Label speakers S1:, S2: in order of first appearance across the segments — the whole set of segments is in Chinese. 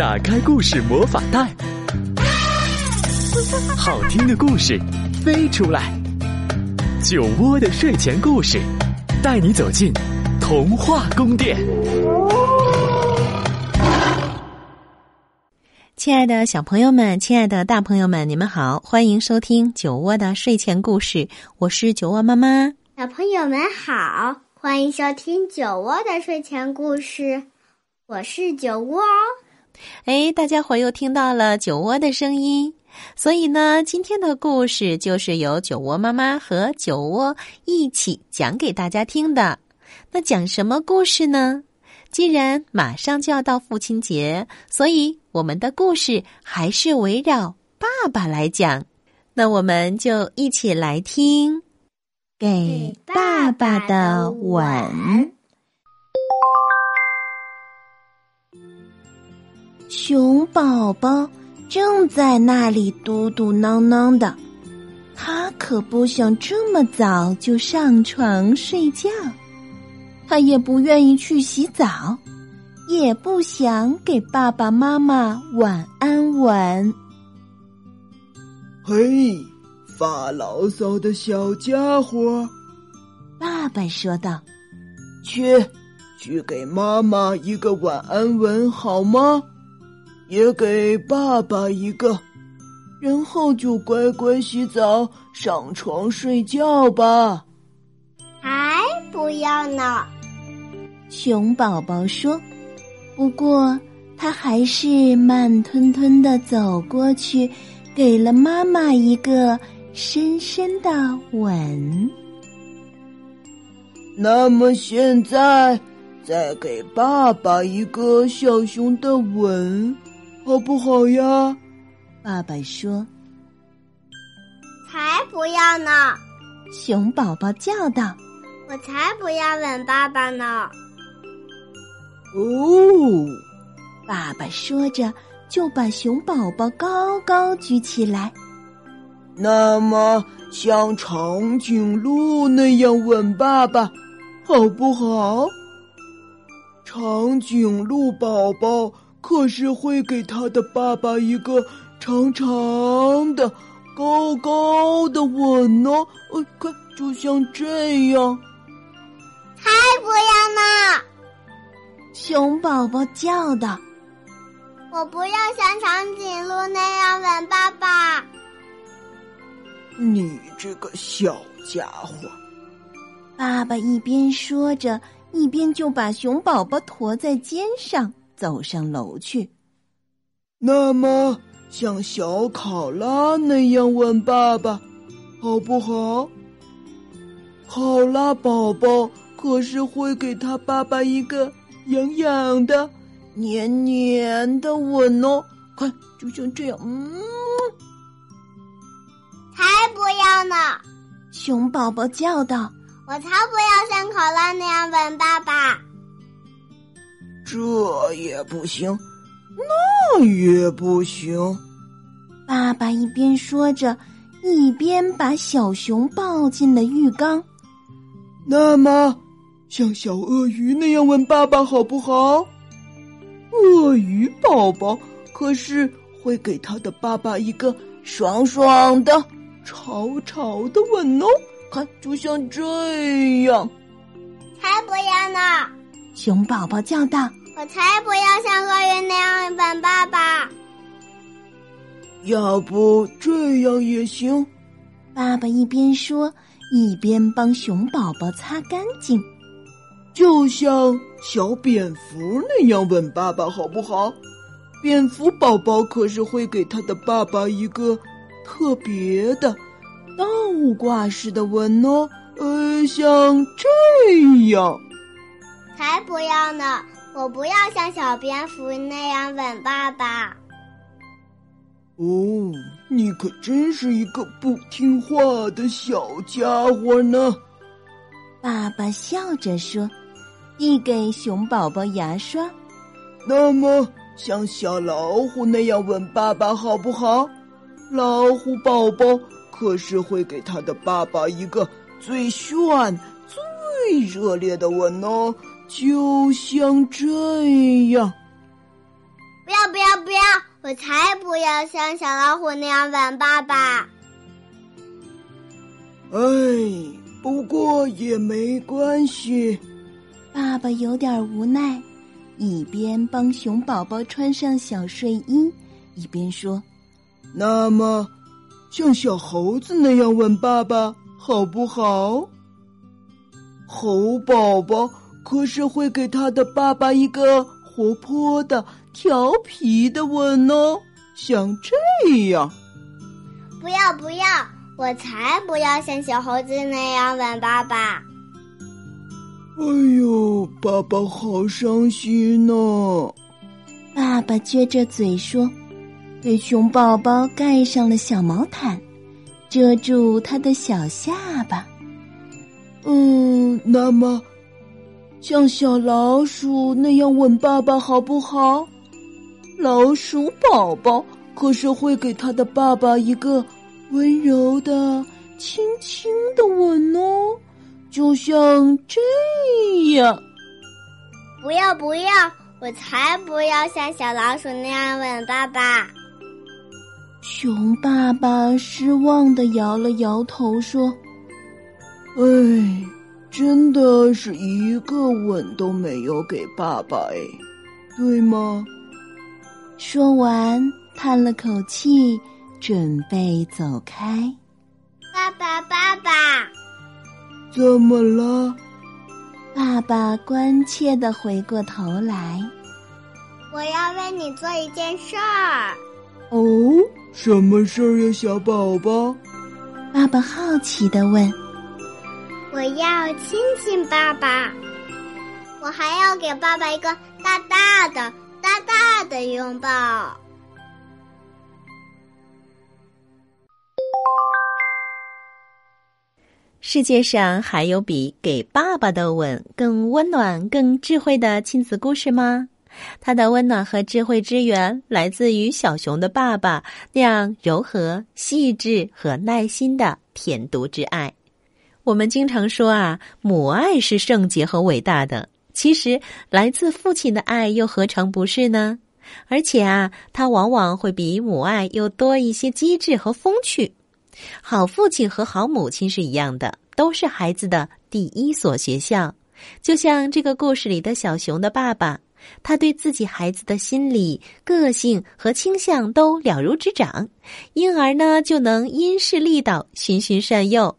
S1: 打开故事魔法袋，好听的故事飞出来。酒窝的睡前故事，带你走进童话宫殿。
S2: 亲爱的小朋友们，亲爱的大朋友们，你们好，欢迎收听酒窝的睡前故事。我是酒窝妈妈。
S3: 小朋友们好，欢迎收听酒窝的睡前故事。我是酒窝。
S2: 哎，大家伙又听到了酒窝的声音，所以呢，今天的故事就是由酒窝妈妈和酒窝一起讲给大家听的。那讲什么故事呢？既然马上就要到父亲节，所以我们的故事还是围绕爸爸来讲。那我们就一起来听《给爸爸的吻》。熊宝宝正在那里嘟嘟囔囔的，他可不想这么早就上床睡觉，他也不愿意去洗澡，也不想给爸爸妈妈晚安吻。
S4: 嘿，发牢骚的小家伙，
S2: 爸爸说道：“
S4: 去，去给妈妈一个晚安吻好吗？”也给爸爸一个，然后就乖乖洗澡、上床睡觉吧。
S3: 还不要呢！
S2: 熊宝宝说。不过他还是慢吞吞的走过去，给了妈妈一个深深的吻。
S4: 那么现在，再给爸爸一个小熊的吻。好不好呀？
S2: 爸爸说：“
S3: 才不要呢！”
S2: 熊宝宝叫道：“
S3: 我才不要吻爸爸呢！”
S4: 哦，
S2: 爸爸说着就把熊宝宝高高举起来。
S4: 那么，像长颈鹿那样吻爸爸，好不好？长颈鹿宝宝。可是会给他的爸爸一个长长的、高高的吻呢？呃，看，就像这样。
S3: 才不要呢！
S2: 熊宝宝叫道：“
S3: 我不要像长颈鹿那样吻爸爸。”
S4: 你这个小家伙！
S2: 爸爸一边说着，一边就把熊宝宝驮在肩上。走上楼去。
S4: 那么，像小考拉那样吻爸爸，好不好？考拉宝宝可是会给他爸爸一个痒痒的、黏黏的吻哦。快，就像这样，嗯。
S3: 才不要呢！
S2: 熊宝宝叫道：“
S3: 我才不要像考拉那样吻爸爸。”
S4: 这也不行，那也不行。
S2: 爸爸一边说着，一边把小熊抱进了浴缸。
S4: 那么，像小鳄鱼那样吻爸爸好不好？鳄鱼宝宝可是会给他的爸爸一个爽爽的、潮潮的吻哦。看，就像这样。
S3: 才不要呢！
S2: 熊宝宝叫道。
S3: 我才不要像鳄鱼那样吻爸爸。
S4: 要不这样也行。
S2: 爸爸一边说，一边帮熊宝宝擦干净，
S4: 就像小蝙蝠那样吻爸爸，好不好？蝙蝠宝宝可是会给他的爸爸一个特别的倒挂式的吻哦，呃，像这样。
S3: 才不要呢！我不要像小蝙蝠那样吻爸爸。
S4: 哦，你可真是一个不听话的小家伙呢！
S2: 爸爸笑着说，递给熊宝宝牙刷。
S4: 那么，像小老虎那样吻爸爸好不好？老虎宝宝可是会给他的爸爸一个最炫、最热烈的吻哦。就像这样，
S3: 不不要不要不要！我才不要像小老虎那样吻爸爸。
S4: 哎，不过也没关系。
S2: 爸爸有点无奈，一边帮熊宝宝穿上小睡衣，一边说：“
S4: 那么，像小猴子那样吻爸爸好不好？猴宝宝可是会给他的爸爸一个活泼的、调皮的吻哦，像这样。”
S3: 不要不要！我才不要像小猴子那样吻爸爸！
S4: 哎呦，爸爸好伤心呢！
S2: 爸爸撅着嘴说：“给熊宝宝盖上了小毛毯，遮住他的小下巴。”
S4: 嗯，那么像小老鼠那样吻爸爸好不好？老鼠宝宝可是会给他的爸爸一个。温柔的、轻轻的吻哦，就像这样。
S3: 不要不要，我才不要像小老鼠那样吻爸爸。
S2: 熊爸爸失望的摇了摇头说：“
S4: 哎，真的是一个吻都没有给爸爸哎，对吗？”
S2: 说完，叹了口气。准备走开，
S3: 爸爸，爸爸，
S4: 怎么了？
S2: 爸爸关切的回过头来，
S3: 我要为你做一件事儿。
S4: 哦，什么事儿呀，小宝宝？
S2: 爸爸好奇的问。
S3: 我要亲亲爸爸，我还要给爸爸一个大大的、大大的拥抱。
S2: 世界上还有比给爸爸的吻更温暖、更智慧的亲子故事吗？它的温暖和智慧之源来自于小熊的爸爸那样柔和、细致和耐心的甜犊之爱。我们经常说啊，母爱是圣洁和伟大的。其实，来自父亲的爱又何尝不是呢？而且啊，它往往会比母爱又多一些机智和风趣。好父亲和好母亲是一样的，都是孩子的第一所学校。就像这个故事里的小熊的爸爸，他对自己孩子的心理、个性和倾向都了如指掌，因而呢就能因势利导、循循善诱，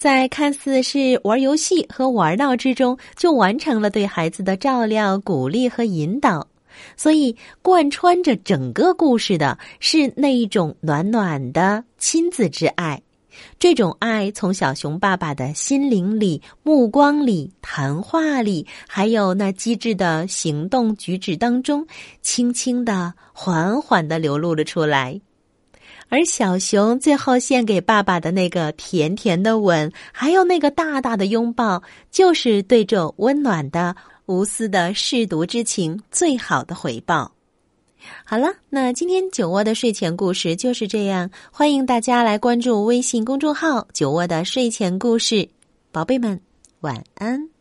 S2: 在看似是玩游戏和玩闹之中，就完成了对孩子的照料、鼓励和引导。所以，贯穿着整个故事的是那一种暖暖的亲子之爱。这种爱从小熊爸爸的心灵里、目光里、谈话里，还有那机智的行动举止当中，轻轻的、缓缓的流露了出来。而小熊最后献给爸爸的那个甜甜的吻，还有那个大大的拥抱，就是对这温暖的。无私的舐犊之情，最好的回报。好了，那今天酒窝的睡前故事就是这样。欢迎大家来关注微信公众号“酒窝的睡前故事”，宝贝们晚安。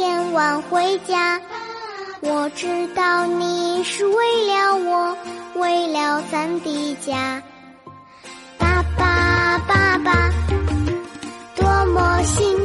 S3: 天晚回家，我知道你是为了我，为了咱的家。爸爸爸爸，多么幸。